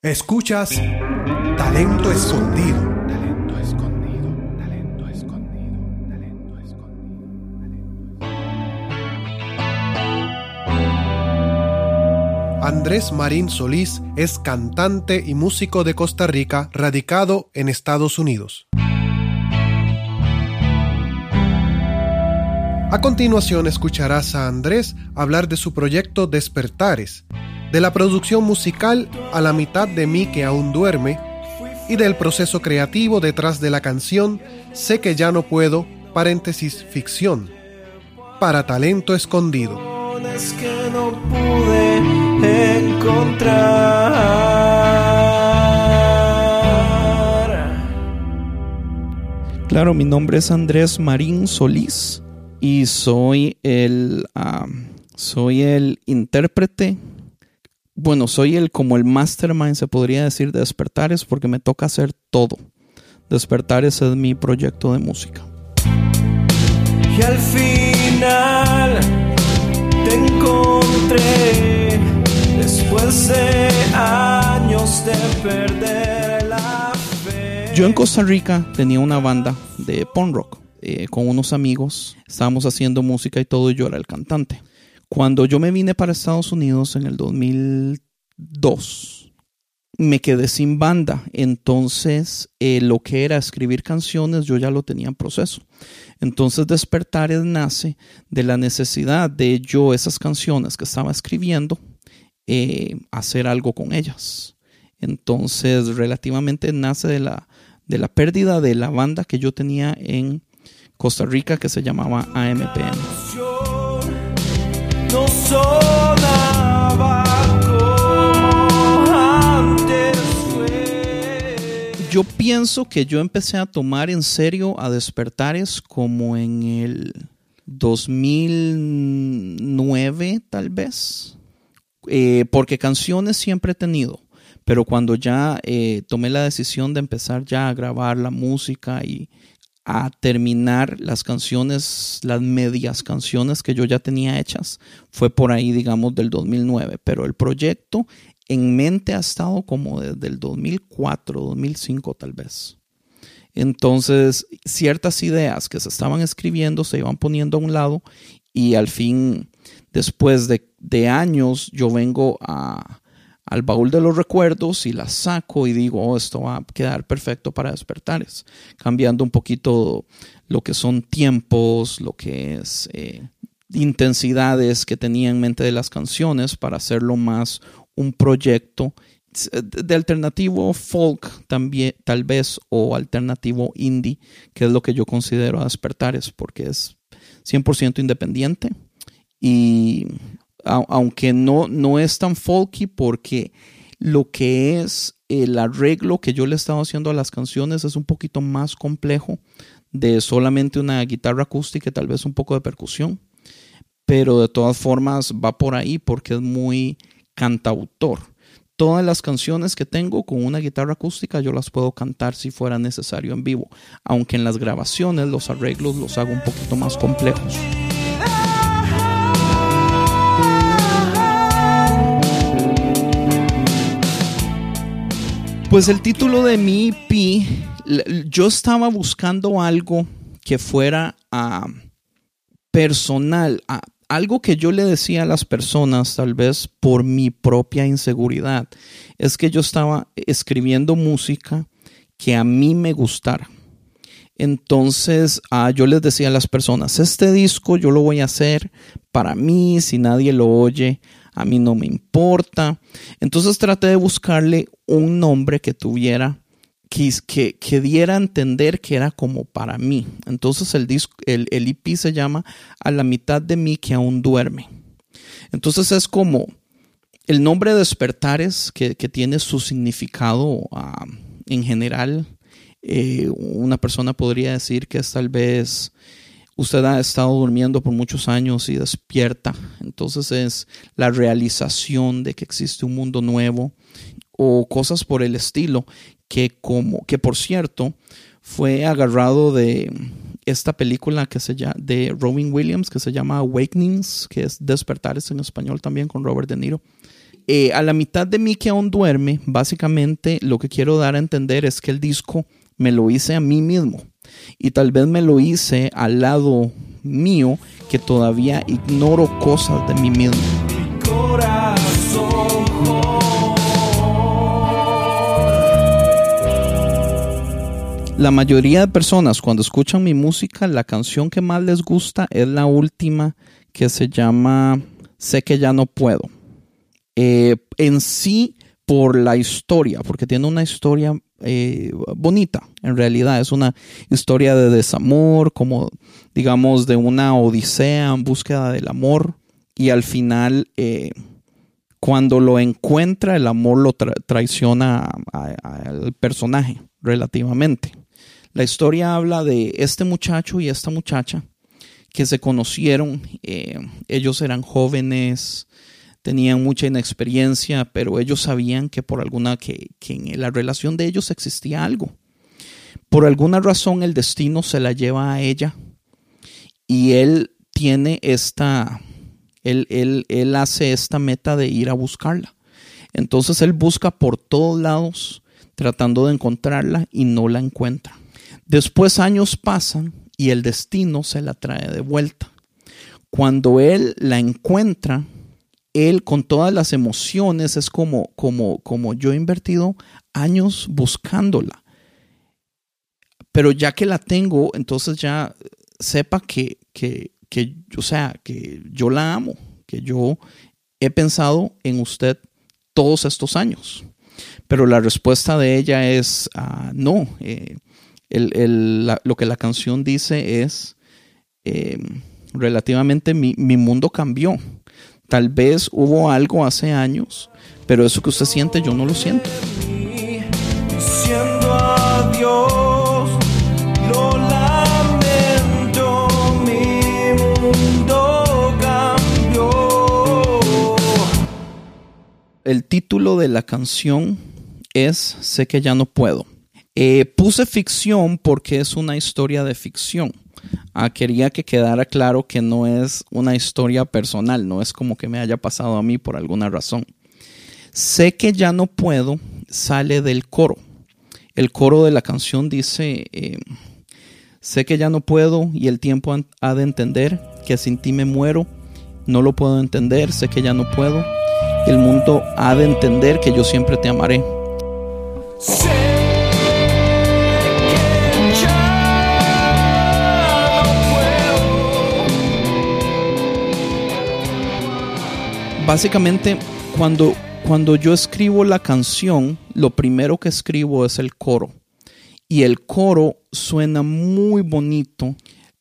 Escuchas Talento Escondido. Talento escondido, talento escondido, talento escondido. Andrés Marín Solís es cantante y músico de Costa Rica radicado en Estados Unidos. A continuación escucharás a Andrés hablar de su proyecto Despertares, de la producción musical A la mitad de mí que aún duerme y del proceso creativo detrás de la canción Sé que ya no puedo, paréntesis ficción, para talento escondido. Es que no pude encontrar. Claro, mi nombre es Andrés Marín Solís y soy el, ah, soy el intérprete. Bueno, soy el como el mastermind, se podría decir, de Despertares porque me toca hacer todo. Despertares es mi proyecto de música. Y al final te encontré después de años de perder la fe. Yo en Costa Rica tenía una banda de punk rock eh, con unos amigos. Estábamos haciendo música y todo y yo era el cantante. Cuando yo me vine para Estados Unidos en el 2002, me quedé sin banda. Entonces, eh, lo que era escribir canciones, yo ya lo tenía en proceso. Entonces, Despertares nace de la necesidad de yo, esas canciones que estaba escribiendo, eh, hacer algo con ellas. Entonces, relativamente nace de la, de la pérdida de la banda que yo tenía en Costa Rica que se llamaba AMPM. Yo pienso que yo empecé a tomar en serio a Despertares como en el 2009 tal vez, Eh, porque canciones siempre he tenido, pero cuando ya eh, tomé la decisión de empezar ya a grabar la música y a terminar las canciones, las medias canciones que yo ya tenía hechas, fue por ahí, digamos, del 2009, pero el proyecto en mente ha estado como desde el 2004, 2005 tal vez. Entonces, ciertas ideas que se estaban escribiendo se iban poniendo a un lado y al fin, después de, de años, yo vengo a, al baúl de los recuerdos y las saco y digo, oh, esto va a quedar perfecto para despertares, cambiando un poquito lo que son tiempos, lo que es eh, intensidades que tenía en mente de las canciones para hacerlo más un proyecto de alternativo folk también tal vez o alternativo indie que es lo que yo considero a despertares porque es 100% independiente y aunque no, no es tan folky porque lo que es el arreglo que yo le he estado haciendo a las canciones es un poquito más complejo de solamente una guitarra acústica y tal vez un poco de percusión pero de todas formas va por ahí porque es muy cantautor. Todas las canciones que tengo con una guitarra acústica yo las puedo cantar si fuera necesario en vivo, aunque en las grabaciones los arreglos los hago un poquito más complejos. Pues el título de mi EP, yo estaba buscando algo que fuera ah, personal, ah, algo que yo le decía a las personas, tal vez por mi propia inseguridad, es que yo estaba escribiendo música que a mí me gustara. Entonces ah, yo les decía a las personas, este disco yo lo voy a hacer para mí, si nadie lo oye, a mí no me importa. Entonces traté de buscarle un nombre que tuviera, que, que, que diera a entender que era como para mí. Entonces el, disco, el, el EP se llama A la mitad de mí que aún duerme. Entonces es como el nombre Despertares que, que tiene su significado ah, en general. Eh, una persona podría decir que es tal vez usted ha estado durmiendo por muchos años y despierta. Entonces es la realización de que existe un mundo nuevo o cosas por el estilo que como que por cierto fue agarrado de esta película que se llama de Robin Williams que se llama Awakenings, que es Despertares en español también con Robert De Niro. Eh, a la mitad de mí que aún duerme, básicamente lo que quiero dar a entender es que el disco me lo hice a mí mismo. Y tal vez me lo hice al lado mío que todavía ignoro cosas de mí mismo. corazón. La mayoría de personas cuando escuchan mi música, la canción que más les gusta es la última que se llama Sé que ya no puedo. Eh, en sí, por la historia, porque tiene una historia eh, bonita, en realidad es una historia de desamor, como digamos de una odisea en búsqueda del amor, y al final, eh, cuando lo encuentra, el amor lo tra- traiciona al personaje relativamente. La historia habla de este muchacho y esta muchacha que se conocieron. eh, ellos eran jóvenes, tenían mucha inexperiencia, pero ellos sabían que por alguna que, que en la relación de ellos existía algo. Por alguna razón el destino se la lleva a ella y él tiene esta, él, él, él hace esta meta de ir a buscarla. Entonces él busca por todos lados tratando de encontrarla y no la encuentra. Después años pasan y el destino se la trae de vuelta. Cuando él la encuentra, él con todas las emociones es como, como, como yo he invertido años buscándola. Pero ya que la tengo, entonces ya sepa que, que, que, o sea, que yo la amo, que yo he pensado en usted todos estos años. Pero la respuesta de ella es ah, no. eh, el- el- lo que la canción dice es eh, relativamente mi, mi mundo cambió. Tal vez hubo algo hace años, pero eso que usted siente yo no lo siento. Diciendo adiós, lo lamento, mi mundo cambió. El título de la canción es Sé que ya no puedo. Eh, puse ficción porque es una historia de ficción. Ah, quería que quedara claro que no es una historia personal, no es como que me haya pasado a mí por alguna razón. Sé que ya no puedo sale del coro. El coro de la canción dice, eh, sé que ya no puedo y el tiempo ha de entender que sin ti me muero, no lo puedo entender, sé que ya no puedo. El mundo ha de entender que yo siempre te amaré. Básicamente, cuando, cuando yo escribo la canción, lo primero que escribo es el coro. Y el coro suena muy bonito.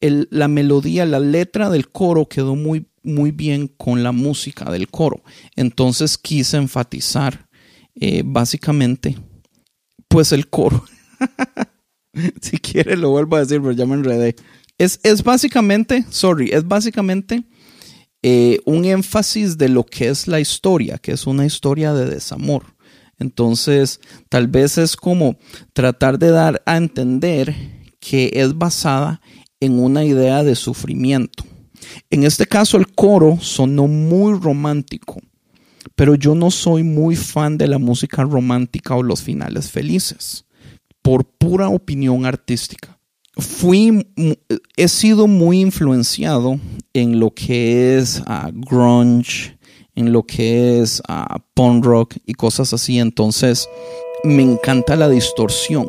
La melodía, la letra del coro quedó muy, muy bien con la música del coro. Entonces quise enfatizar eh, básicamente, pues el coro. si quiere lo vuelvo a decir, pero ya me enredé. Es, es básicamente, sorry, es básicamente eh, un énfasis de lo que es la historia, que es una historia de desamor. Entonces, tal vez es como tratar de dar a entender que es basada en una idea de sufrimiento. En este caso, el coro sonó muy romántico, pero yo no soy muy fan de la música romántica o los finales felices, por pura opinión artística fui, he sido muy influenciado en lo que es ah, grunge, en lo que es ah, punk rock y cosas así. Entonces, me encanta la distorsión.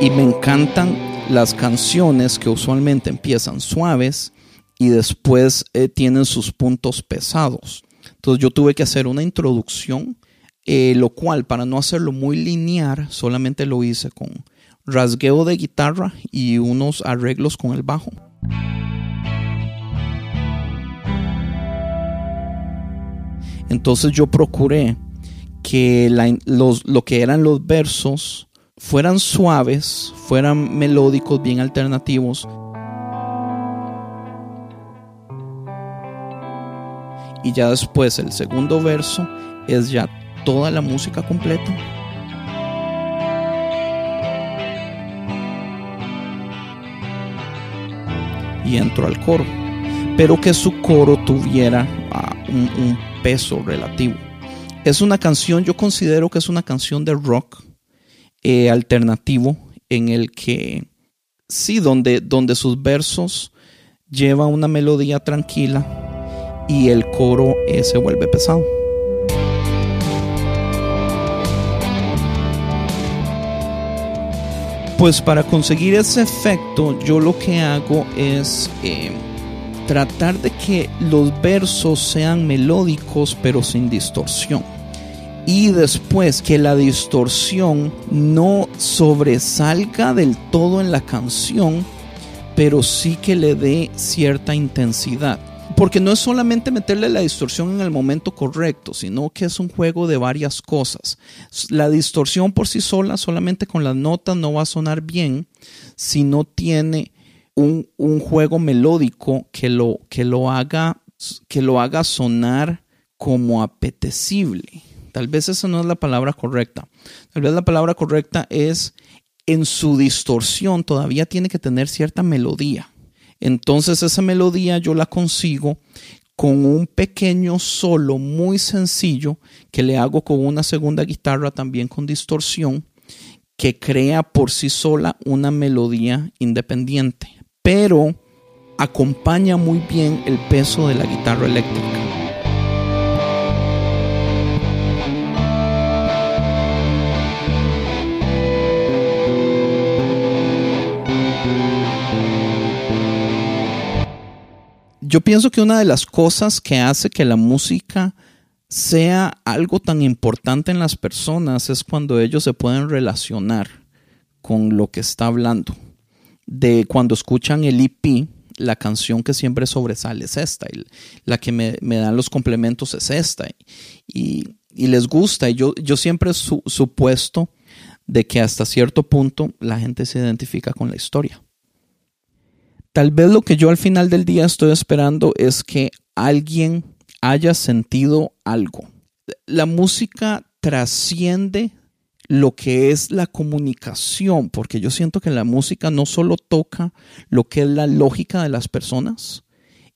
Y me encantan las canciones que usualmente empiezan suaves y después eh, tienen sus puntos pesados. Entonces yo tuve que hacer una introducción, eh, lo cual para no hacerlo muy lineal, solamente lo hice con rasgueo de guitarra y unos arreglos con el bajo. Entonces yo procuré que los, lo que eran los versos fueran suaves, fueran melódicos, bien alternativos. Y ya después el segundo verso es ya toda la música completa. y entro al coro, pero que su coro tuviera ah, un, peso relativo. Es una canción, yo considero que es una canción de rock eh, alternativo en el que sí, donde, donde sus versos llevan una melodía tranquila y el coro eh, se vuelve pesado. Pues para conseguir ese efecto, yo lo que hago es eh, tratar de que los versos sean melódicos pero sin distorsión. Y después que la distorsión no sobresalga del todo en la canción, pero sí que le dé cierta intensidad. Porque no es solamente meterle la distorsión en el momento correcto, sino que es un juego de varias cosas. La distorsión por sí sola, solamente con las notas, no va a sonar bien si no tiene un, un juego melódico que lo, que, lo haga, que lo haga sonar como apetecible. Tal vez esa no es la palabra correcta. Tal vez la palabra correcta es en su distorsión todavía tiene que tener cierta melodía. Entonces esa melodía yo la consigo con un pequeño solo muy sencillo que le hago con una segunda guitarra también con distorsión que crea por sí sola una melodía independiente, pero acompaña muy bien el peso de la guitarra eléctrica. Yo pienso que una de las cosas que hace que la música sea algo tan importante en las personas es cuando ellos se pueden relacionar con lo que está hablando. De cuando escuchan el EP, la canción que siempre sobresale es esta, la que me, dan los complementos es esta, y, les gusta. Y yo, yo siempre he su, supuesto de que hasta cierto punto la gente se identifica con la historia. Tal vez lo que yo al final del día estoy esperando es que alguien haya sentido algo. La música trasciende lo que es la comunicación, porque yo siento que la música no solo toca lo que es la lógica de las personas,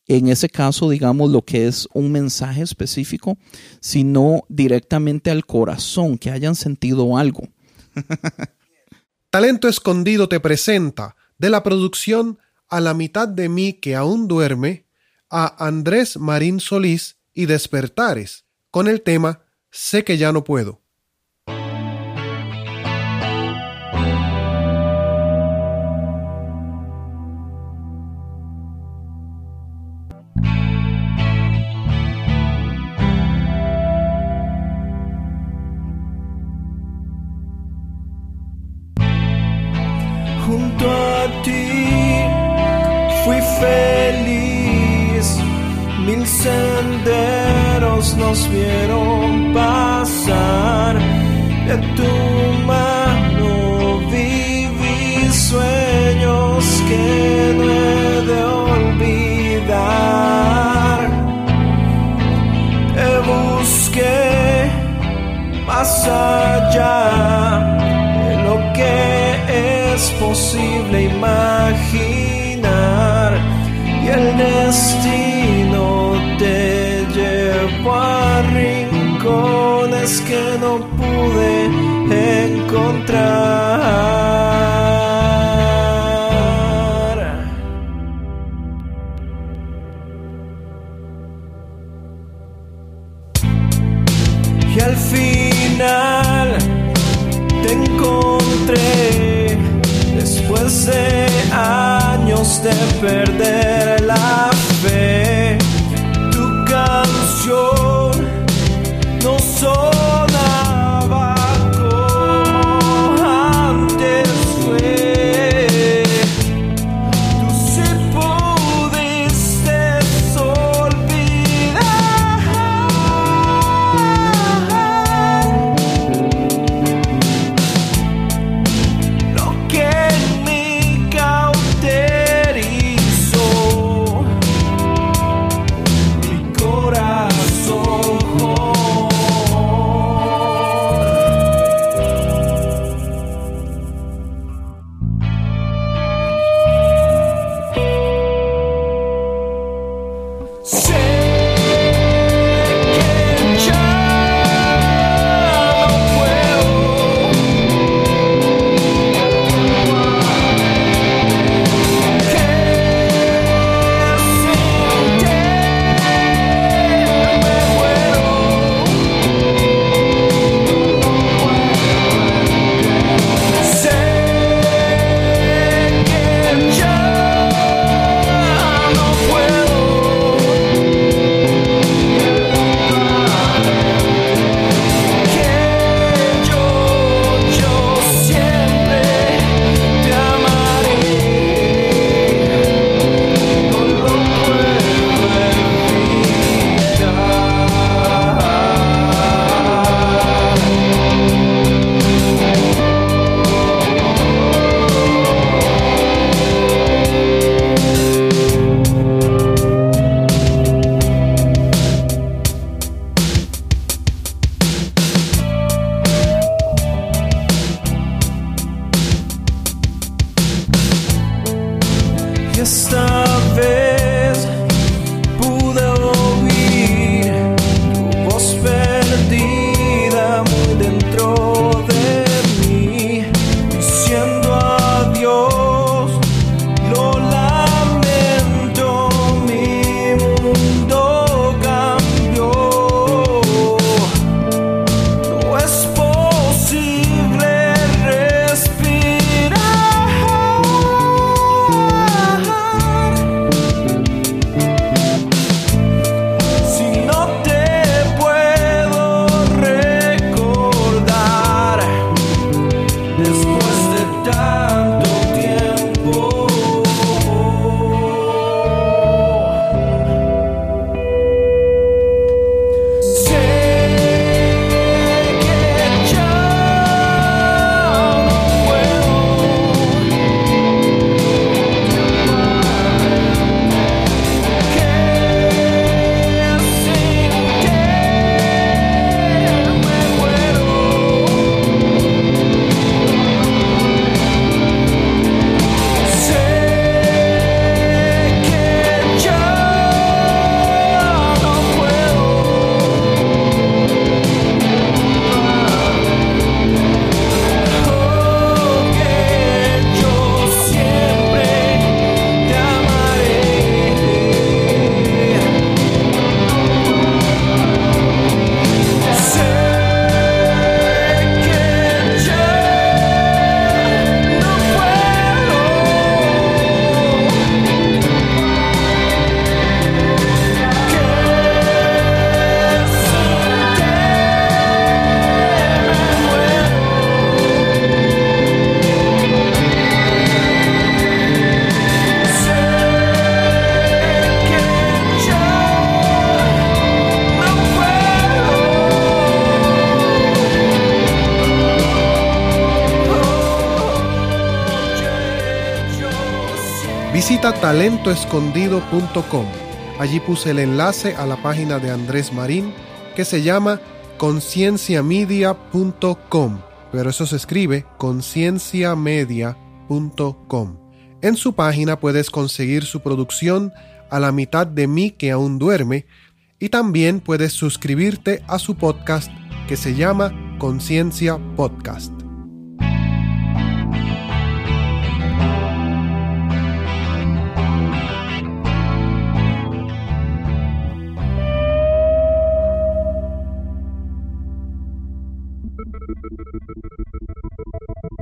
en ese caso, digamos, lo que es un mensaje específico, sino directamente al corazón, que hayan sentido algo. Talento Escondido te presenta de la producción A la mitad de mí que aún duerme a Andrés Marín Solís y Despertares con el tema Sé que ya no puedo. Senderos nos vieron pasar. De tu mano viví sueños que no he de olvidar. Te busqué más allá de lo que es posible imaginar que no pude encontrar. Y al final te encontré después de años de perder talentoescondido.com. Allí puse el enlace a la página de Andrés Marín que se llama concienciamedia.com, pero eso se escribe concienciamedia.com. En su página puedes conseguir su producción a la mitad de mí que aún duerme y también puedes suscribirte a su podcast que se llama Conciencia Podcast.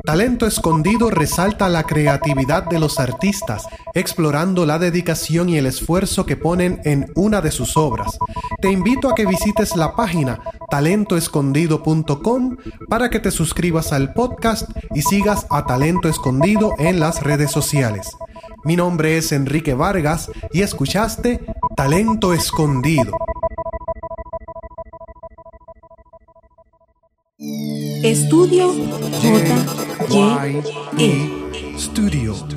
Talento Escondido resalta la creatividad de los artistas, explorando la dedicación y el esfuerzo que ponen en una de sus obras. Te invito a que visites la página talentoescondido.com para que te suscribas al podcast y sigas a Talento Escondido en las redes sociales. Mi nombre es Enrique Vargas y escuchaste Talento Escondido. Estudio J. Y. E. Studio.